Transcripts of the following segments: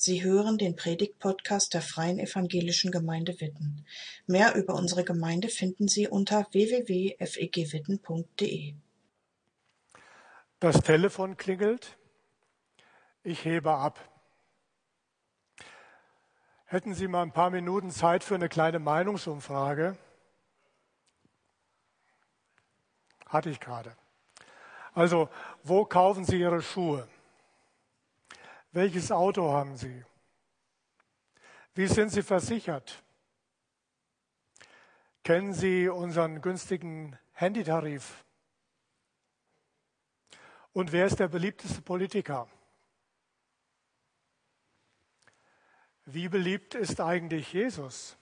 Sie hören den Predigt-Podcast der Freien Evangelischen Gemeinde Witten. Mehr über unsere Gemeinde finden Sie unter www.fegwitten.de. Das Telefon klingelt. Ich hebe ab. Hätten Sie mal ein paar Minuten Zeit für eine kleine Meinungsumfrage? Hatte ich gerade. Also, wo kaufen Sie Ihre Schuhe? Welches Auto haben Sie? Wie sind Sie versichert? Kennen Sie unseren günstigen Handytarif? Und wer ist der beliebteste Politiker? Wie beliebt ist eigentlich Jesus?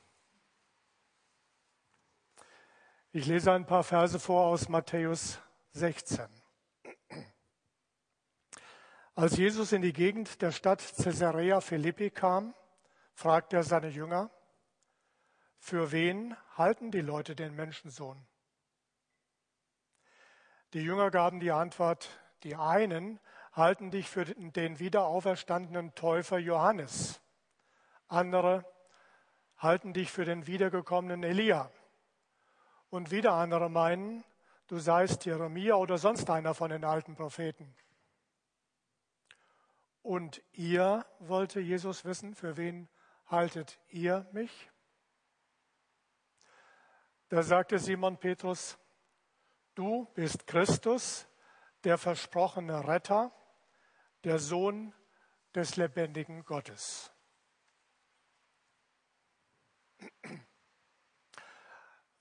Ich lese ein paar Verse vor aus Matthäus 16. Als Jesus in die Gegend der Stadt Caesarea Philippi kam, fragte er seine Jünger, für wen halten die Leute den Menschensohn? Die Jünger gaben die Antwort, die einen halten dich für den wiederauferstandenen Täufer Johannes, andere halten dich für den wiedergekommenen Elia und wieder andere meinen, du seist Jeremia oder sonst einer von den alten Propheten. Und ihr, wollte Jesus wissen, für wen haltet ihr mich? Da sagte Simon Petrus, du bist Christus, der versprochene Retter, der Sohn des lebendigen Gottes.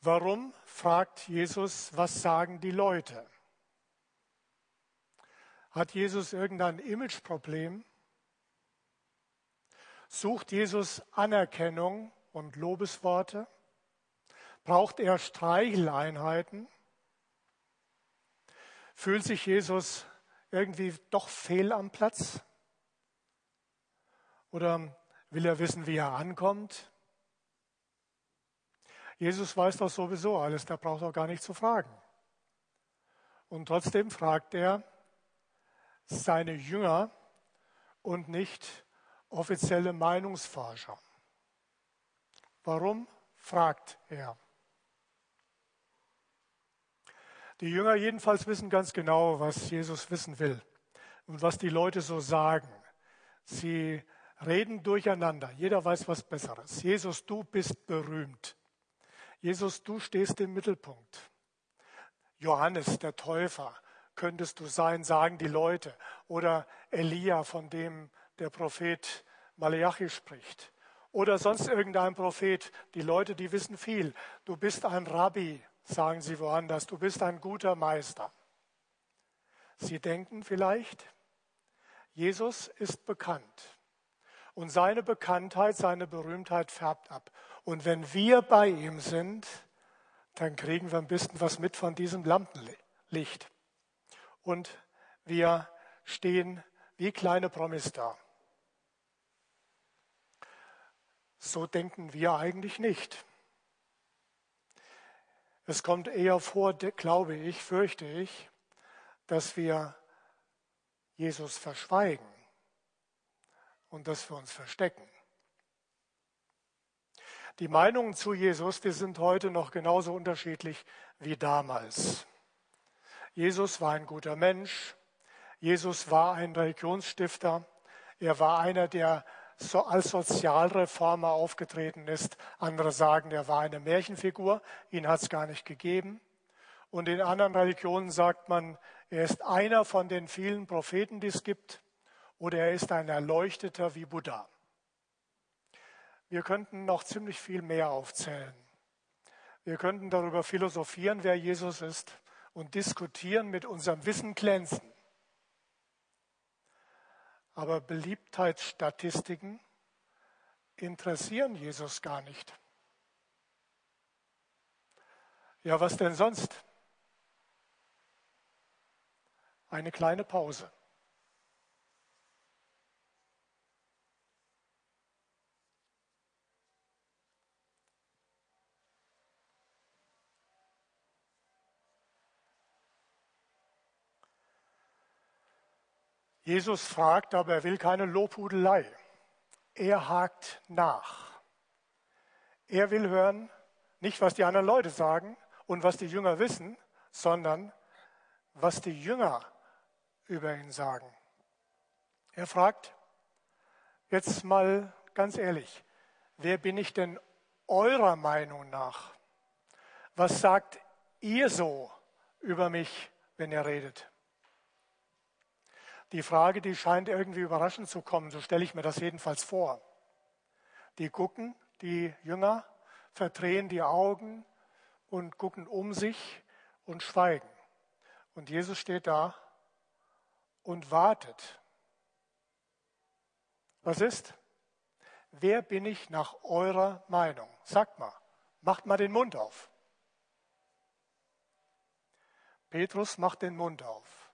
Warum fragt Jesus, was sagen die Leute? Hat Jesus irgendein Imageproblem? Sucht Jesus Anerkennung und Lobesworte? Braucht er Streicheleinheiten? Fühlt sich Jesus irgendwie doch fehl am Platz? Oder will er wissen, wie er ankommt? Jesus weiß doch sowieso alles, der braucht auch gar nicht zu fragen. Und trotzdem fragt er, seine Jünger und nicht offizielle Meinungsforscher. Warum? fragt er. Die Jünger jedenfalls wissen ganz genau, was Jesus wissen will und was die Leute so sagen. Sie reden durcheinander. Jeder weiß was Besseres. Jesus, du bist berühmt. Jesus, du stehst im Mittelpunkt. Johannes, der Täufer, könntest du sein, sagen die Leute. Oder Elia, von dem der Prophet Malachi spricht. Oder sonst irgendein Prophet. Die Leute, die wissen viel. Du bist ein Rabbi, sagen sie woanders. Du bist ein guter Meister. Sie denken vielleicht, Jesus ist bekannt. Und seine Bekanntheit, seine Berühmtheit färbt ab. Und wenn wir bei ihm sind, dann kriegen wir ein bisschen was mit von diesem Lampenlicht und wir stehen wie kleine Promis da. So denken wir eigentlich nicht. Es kommt eher vor, glaube ich, fürchte ich, dass wir Jesus verschweigen und dass wir uns verstecken. Die Meinungen zu Jesus, die sind heute noch genauso unterschiedlich wie damals. Jesus war ein guter Mensch. Jesus war ein Religionsstifter. Er war einer, der so als Sozialreformer aufgetreten ist. Andere sagen, er war eine Märchenfigur. Ihn hat es gar nicht gegeben. Und in anderen Religionen sagt man, er ist einer von den vielen Propheten, die es gibt. Oder er ist ein Erleuchteter wie Buddha. Wir könnten noch ziemlich viel mehr aufzählen. Wir könnten darüber philosophieren, wer Jesus ist und diskutieren, mit unserem Wissen glänzen. Aber Beliebtheitsstatistiken interessieren Jesus gar nicht. Ja, was denn sonst? Eine kleine Pause. Jesus fragt, aber er will keine Lobhudelei. er hakt nach. Er will hören, nicht was die anderen Leute sagen und was die Jünger wissen, sondern was die Jünger über ihn sagen. Er fragt, jetzt mal ganz ehrlich, wer bin ich denn eurer Meinung nach? Was sagt ihr so über mich, wenn ihr redet? Die Frage, die scheint irgendwie überraschend zu kommen, so stelle ich mir das jedenfalls vor. Die gucken, die Jünger, verdrehen die Augen und gucken um sich und schweigen. Und Jesus steht da und wartet. Was ist? Wer bin ich nach eurer Meinung? Sagt mal, macht mal den Mund auf. Petrus macht den Mund auf.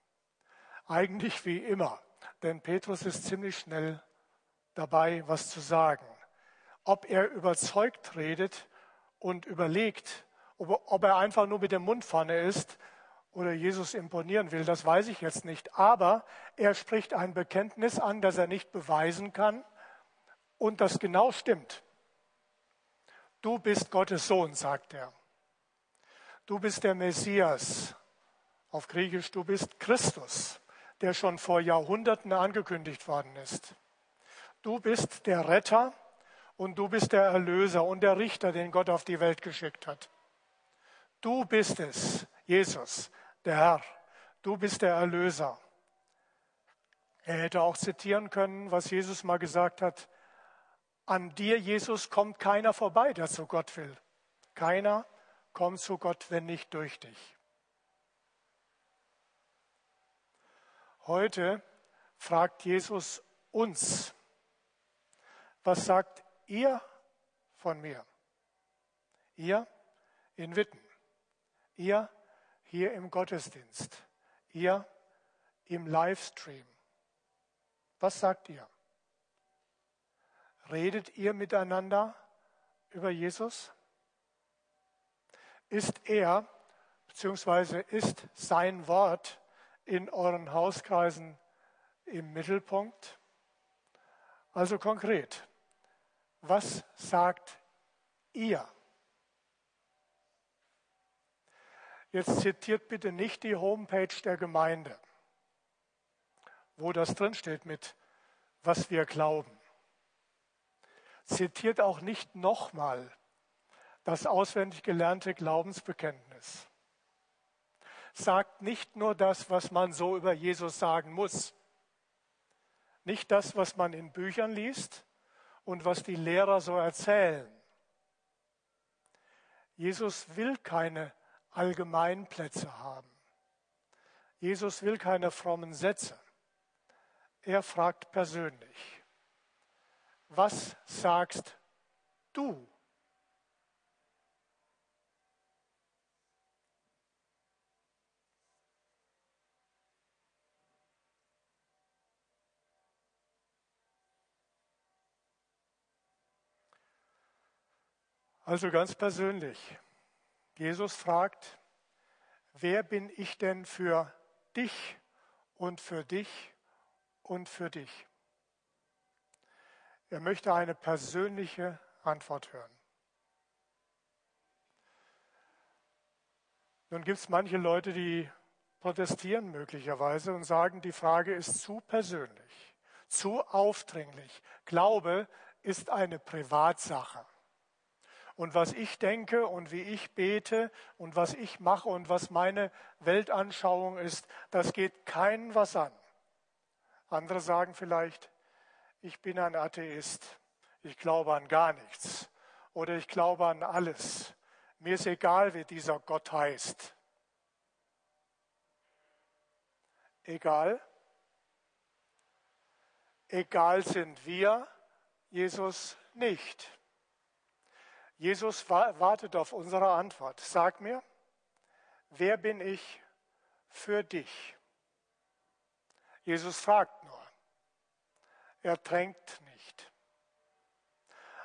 Eigentlich wie immer, denn Petrus ist ziemlich schnell dabei, was zu sagen. Ob er überzeugt redet und überlegt, ob er einfach nur mit dem Mund vorne ist oder Jesus imponieren will, das weiß ich jetzt nicht. Aber er spricht ein Bekenntnis an, das er nicht beweisen kann und das genau stimmt. Du bist Gottes Sohn, sagt er. Du bist der Messias. Auf Griechisch, du bist Christus, der schon vor Jahrhunderten angekündigt worden ist. Du bist der Retter und du bist der Erlöser und der Richter, den Gott auf die Welt geschickt hat. Du bist es, Jesus, der Herr. Du bist der Erlöser. Er hätte auch zitieren können, was Jesus mal gesagt hat. An dir, Jesus, kommt keiner vorbei, der zu Gott will. Keiner kommt zu Gott, wenn nicht durch dich. Heute fragt Jesus uns, was sagt ihr von mir? Ihr in Witten, ihr hier im Gottesdienst, ihr im Livestream. Was sagt ihr? Redet ihr miteinander über Jesus? Ist er bzw. ist sein Wort in euren Hauskreisen im Mittelpunkt? Also konkret, was sagt ihr? Jetzt zitiert bitte nicht die Homepage der Gemeinde, wo das drinsteht mit, was wir glauben. Zitiert auch nicht nochmal das auswendig gelernte Glaubensbekenntnis. Sagt nicht nur das, was man so über Jesus sagen muss. Nicht das, was man in Büchern liest und was die Lehrer so erzählen. Jesus will keine Allgemeinplätze haben. Jesus will keine frommen Sätze. Er fragt persönlich, was sagst du? Also ganz persönlich, Jesus fragt, wer bin ich denn für dich und für dich und für dich? Er möchte eine persönliche Antwort hören. Nun gibt es manche Leute, die protestieren möglicherweise und sagen, die Frage ist zu persönlich, zu aufdringlich. Glaube ist eine Privatsache. Und was ich denke und wie ich bete und was ich mache und was meine Weltanschauung ist, das geht keinen was an. Andere sagen vielleicht, ich bin ein Atheist, ich glaube an gar nichts oder ich glaube an alles. Mir ist egal, wie dieser Gott heißt. Egal? Egal sind wir, Jesus nicht. Jesus wartet auf unsere Antwort. Sag mir, wer bin ich für dich? Jesus fragt nur. Er drängt nicht.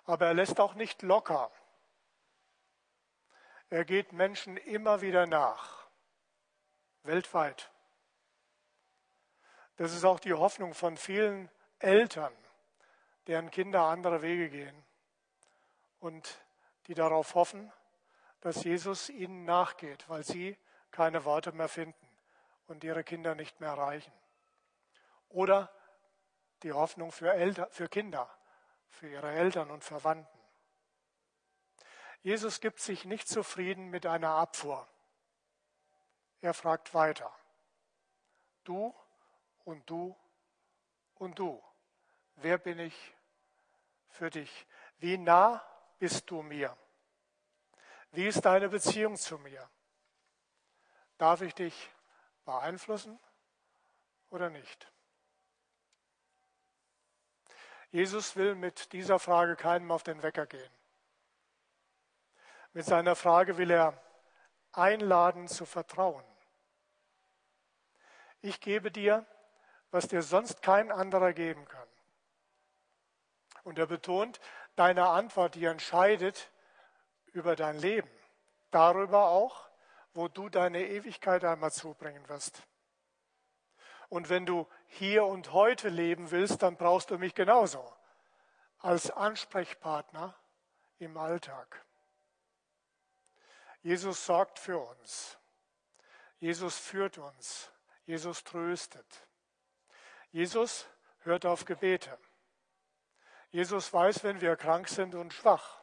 Aber er lässt auch nicht locker. Er geht Menschen immer wieder nach. Weltweit. Das ist auch die Hoffnung von vielen Eltern, deren Kinder andere Wege gehen und die darauf hoffen, dass Jesus ihnen nachgeht, weil sie keine Worte mehr finden und ihre Kinder nicht mehr erreichen. Oder die Hoffnung für, Eltern, für Kinder, für ihre Eltern und Verwandten. Jesus gibt sich nicht zufrieden mit einer Abfuhr. Er fragt weiter. Du und du und du. Wer bin ich für dich? Wie nah bist du mir? Wie ist deine Beziehung zu mir? Darf ich dich beeinflussen oder nicht? Jesus will mit dieser Frage keinem auf den Wecker gehen. Mit seiner Frage will er einladen zu vertrauen. Ich gebe dir, was dir sonst kein anderer geben kann. Und er betont, deine Antwort, die entscheidet über dein Leben, darüber auch, wo du deine Ewigkeit einmal zubringen wirst. Und wenn du hier und heute leben willst, dann brauchst du mich genauso als Ansprechpartner im Alltag. Jesus sorgt für uns. Jesus führt uns. Jesus tröstet. Jesus hört auf Gebete. Jesus weiß, wenn wir krank sind und schwach.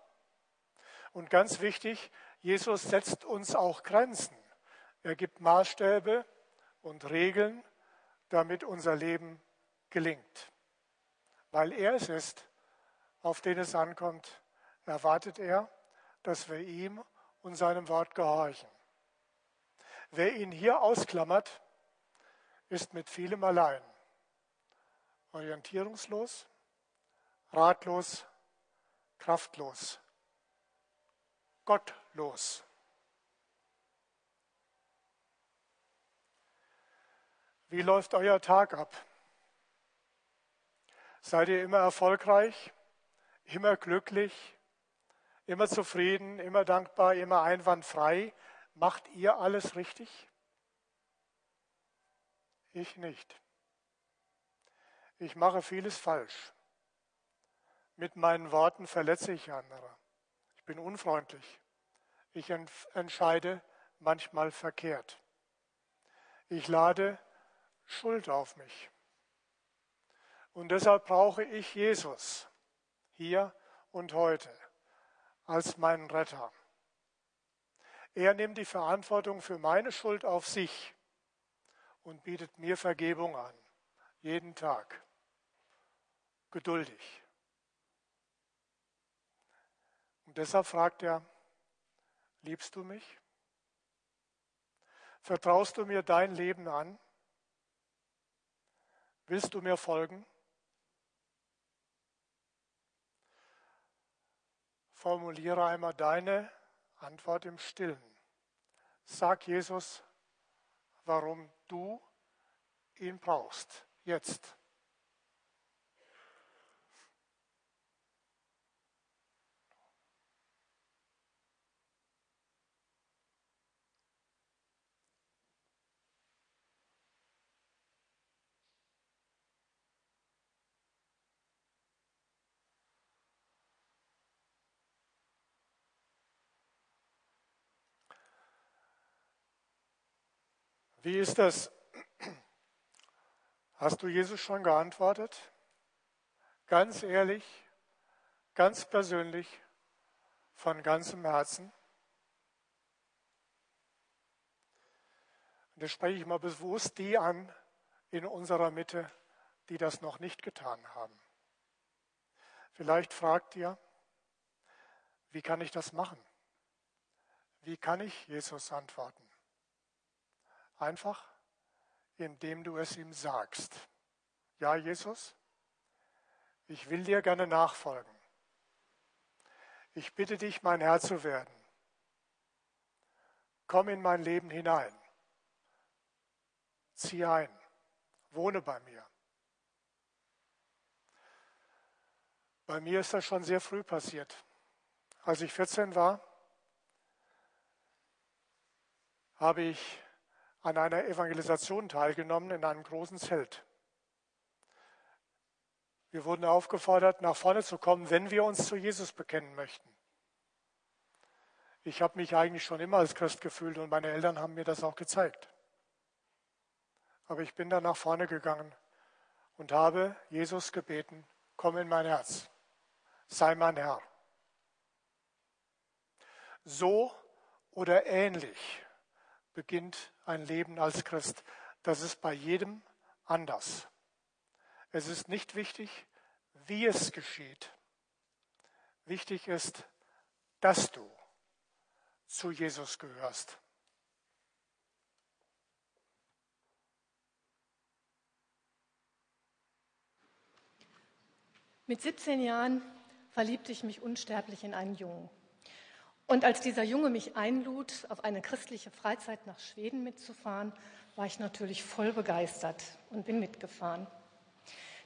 Und ganz wichtig, Jesus setzt uns auch Grenzen. Er gibt Maßstäbe und Regeln, damit unser Leben gelingt. Weil er es ist, auf den es ankommt, erwartet er, dass wir ihm und seinem Wort gehorchen. Wer ihn hier ausklammert, ist mit vielem allein. Orientierungslos, ratlos, kraftlos, gottlos. Wie läuft euer Tag ab? Seid ihr immer erfolgreich, immer glücklich, immer zufrieden, immer dankbar, immer einwandfrei? Macht ihr alles richtig? Ich nicht. Ich mache vieles falsch. Mit meinen Worten verletze ich andere. Ich bin unfreundlich. Ich entscheide manchmal verkehrt. Ich lade Schuld auf mich. Und deshalb brauche ich Jesus hier und heute als meinen Retter. Er nimmt die Verantwortung für meine Schuld auf sich und bietet mir Vergebung an, jeden Tag, geduldig. Und deshalb fragt er, liebst du mich? Vertraust du mir dein Leben an? Willst du mir folgen? Formuliere einmal deine Antwort im Stillen. Sag Jesus, warum du ihn brauchst. Jetzt. Wie ist das? Hast du Jesus schon geantwortet? Ganz ehrlich, ganz persönlich, von ganzem Herzen? Und jetzt spreche ich mal bewusst die an in unserer Mitte, die das noch nicht getan haben. Vielleicht fragt ihr, wie kann ich das machen? Wie kann ich Jesus antworten? Einfach, indem du es ihm sagst. Ja, Jesus, ich will dir gerne nachfolgen. Ich bitte dich, mein Herr zu werden. Komm in mein Leben hinein. Zieh ein. Wohne bei mir. Bei mir ist das schon sehr früh passiert. Als ich 14 war, habe ich an einer Evangelisation teilgenommen in einem großen Zelt. Wir wurden aufgefordert, nach vorne zu kommen, wenn wir uns zu Jesus bekennen möchten. Ich habe mich eigentlich schon immer als Christ gefühlt und meine Eltern haben mir das auch gezeigt. Aber ich bin dann nach vorne gegangen und habe Jesus gebeten, komm in mein Herz, sei mein Herr. So oder ähnlich beginnt ein Leben als Christ. Das ist bei jedem anders. Es ist nicht wichtig, wie es geschieht. Wichtig ist, dass du zu Jesus gehörst. Mit 17 Jahren verliebte ich mich unsterblich in einen Jungen. Und als dieser Junge mich einlud, auf eine christliche Freizeit nach Schweden mitzufahren, war ich natürlich voll begeistert und bin mitgefahren.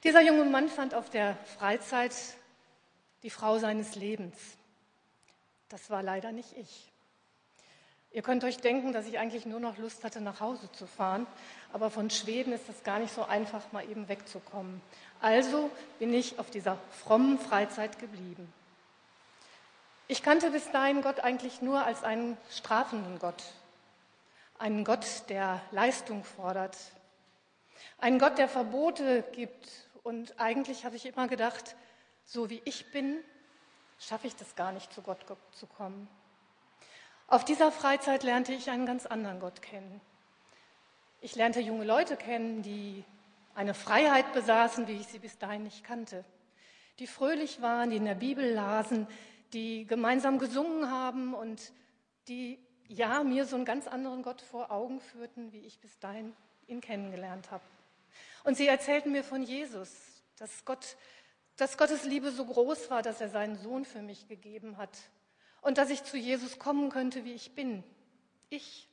Dieser junge Mann fand auf der Freizeit die Frau seines Lebens. Das war leider nicht ich. Ihr könnt euch denken, dass ich eigentlich nur noch Lust hatte, nach Hause zu fahren, aber von Schweden ist es gar nicht so einfach, mal eben wegzukommen. Also bin ich auf dieser frommen Freizeit geblieben. Ich kannte bis dahin Gott eigentlich nur als einen strafenden Gott, einen Gott, der Leistung fordert, einen Gott, der Verbote gibt. Und eigentlich habe ich immer gedacht, so wie ich bin, schaffe ich das gar nicht, zu Gott zu kommen. Auf dieser Freizeit lernte ich einen ganz anderen Gott kennen. Ich lernte junge Leute kennen, die eine Freiheit besaßen, wie ich sie bis dahin nicht kannte, die fröhlich waren, die in der Bibel lasen, die gemeinsam gesungen haben und die ja mir so einen ganz anderen Gott vor Augen führten, wie ich bis dahin ihn kennengelernt habe. Und sie erzählten mir von Jesus, dass Gott, dass Gottes Liebe so groß war, dass er seinen Sohn für mich gegeben hat und dass ich zu Jesus kommen könnte, wie ich bin. Ich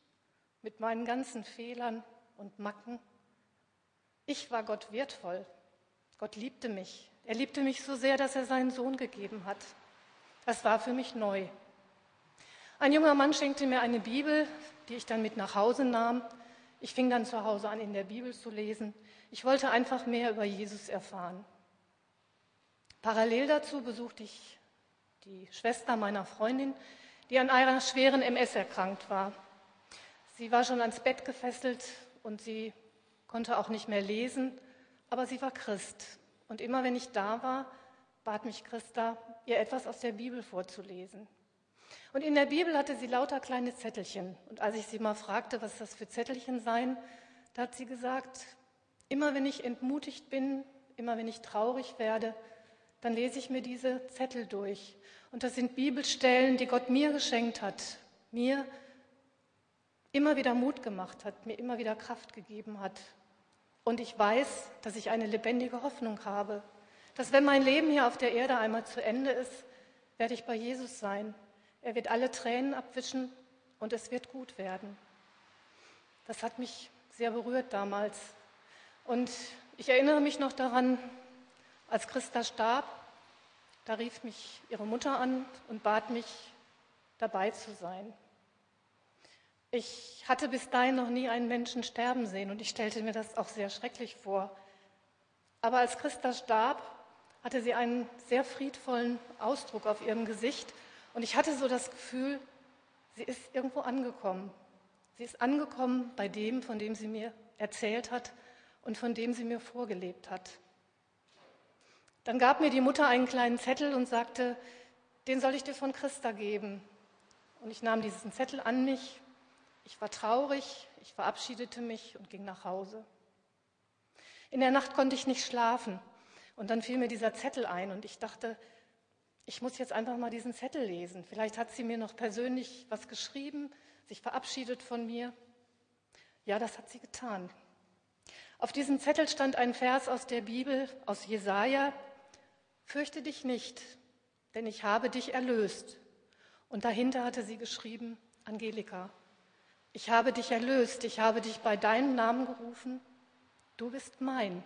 mit meinen ganzen Fehlern und Macken. Ich war Gott wertvoll. Gott liebte mich. Er liebte mich so sehr, dass er seinen Sohn gegeben hat. Das war für mich neu. Ein junger Mann schenkte mir eine Bibel, die ich dann mit nach Hause nahm. Ich fing dann zu Hause an, in der Bibel zu lesen. Ich wollte einfach mehr über Jesus erfahren. Parallel dazu besuchte ich die Schwester meiner Freundin, die an einer schweren MS erkrankt war. Sie war schon ans Bett gefesselt und sie konnte auch nicht mehr lesen, aber sie war Christ. Und immer wenn ich da war, bat mich Christa, ihr etwas aus der Bibel vorzulesen. Und in der Bibel hatte sie lauter kleine Zettelchen. Und als ich sie mal fragte, was das für Zettelchen seien, da hat sie gesagt, immer wenn ich entmutigt bin, immer wenn ich traurig werde, dann lese ich mir diese Zettel durch. Und das sind Bibelstellen, die Gott mir geschenkt hat, mir immer wieder Mut gemacht hat, mir immer wieder Kraft gegeben hat. Und ich weiß, dass ich eine lebendige Hoffnung habe, dass wenn mein Leben hier auf der Erde einmal zu Ende ist, werde ich bei Jesus sein. Er wird alle Tränen abwischen und es wird gut werden. Das hat mich sehr berührt damals. Und ich erinnere mich noch daran, als Christa starb, da rief mich ihre Mutter an und bat mich, dabei zu sein. Ich hatte bis dahin noch nie einen Menschen sterben sehen und ich stellte mir das auch sehr schrecklich vor. Aber als Christa starb, hatte sie einen sehr friedvollen Ausdruck auf ihrem Gesicht und ich hatte so das Gefühl, sie ist irgendwo angekommen. Sie ist angekommen bei dem, von dem sie mir erzählt hat und von dem sie mir vorgelebt hat. Dann gab mir die Mutter einen kleinen Zettel und sagte, den soll ich dir von Christa geben. Und ich nahm diesen Zettel an mich. Ich war traurig, ich verabschiedete mich und ging nach Hause. In der Nacht konnte ich nicht schlafen. Und dann fiel mir dieser Zettel ein und ich dachte, ich muss jetzt einfach mal diesen Zettel lesen. Vielleicht hat sie mir noch persönlich was geschrieben, sich verabschiedet von mir. Ja, das hat sie getan. Auf diesem Zettel stand ein Vers aus der Bibel, aus Jesaja, Fürchte dich nicht, denn ich habe dich erlöst. Und dahinter hatte sie geschrieben, Angelika, ich habe dich erlöst, ich habe dich bei deinem Namen gerufen, du bist mein.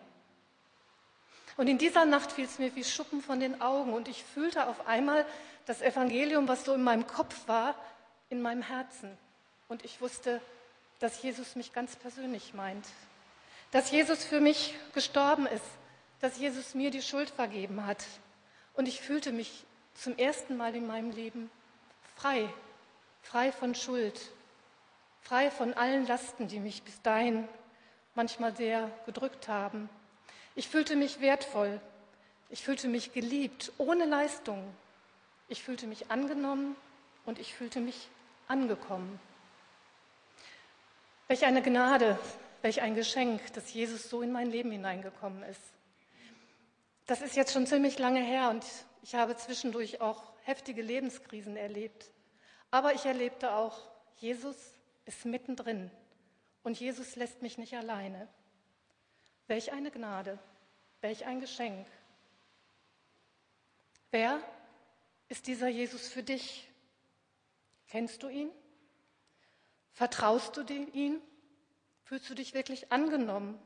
Und in dieser Nacht fiel es mir wie Schuppen von den Augen und ich fühlte auf einmal das Evangelium, was so in meinem Kopf war, in meinem Herzen. Und ich wusste, dass Jesus mich ganz persönlich meint, dass Jesus für mich gestorben ist, dass Jesus mir die Schuld vergeben hat. Und ich fühlte mich zum ersten Mal in meinem Leben frei, frei von Schuld, frei von allen Lasten, die mich bis dahin manchmal sehr gedrückt haben. Ich fühlte mich wertvoll, ich fühlte mich geliebt, ohne Leistung. Ich fühlte mich angenommen und ich fühlte mich angekommen. Welch eine Gnade, welch ein Geschenk, dass Jesus so in mein Leben hineingekommen ist. Das ist jetzt schon ziemlich lange her und ich habe zwischendurch auch heftige Lebenskrisen erlebt. Aber ich erlebte auch, Jesus ist mittendrin und Jesus lässt mich nicht alleine. Welch eine Gnade, welch ein Geschenk. Wer ist dieser Jesus für dich? Kennst du ihn? Vertraust du ihm? Fühlst du dich wirklich angenommen,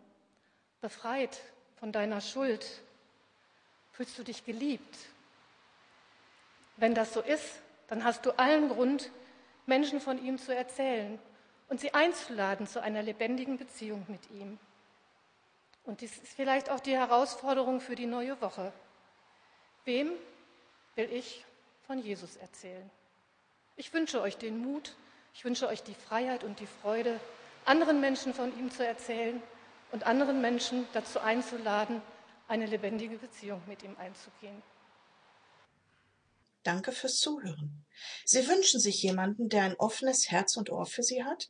befreit von deiner Schuld? Fühlst du dich geliebt? Wenn das so ist, dann hast du allen Grund, Menschen von ihm zu erzählen und sie einzuladen zu einer lebendigen Beziehung mit ihm. Und dies ist vielleicht auch die Herausforderung für die neue Woche. Wem will ich von Jesus erzählen? Ich wünsche euch den Mut, ich wünsche euch die Freiheit und die Freude, anderen Menschen von ihm zu erzählen und anderen Menschen dazu einzuladen, eine lebendige Beziehung mit ihm einzugehen. Danke fürs Zuhören. Sie wünschen sich jemanden, der ein offenes Herz und Ohr für Sie hat?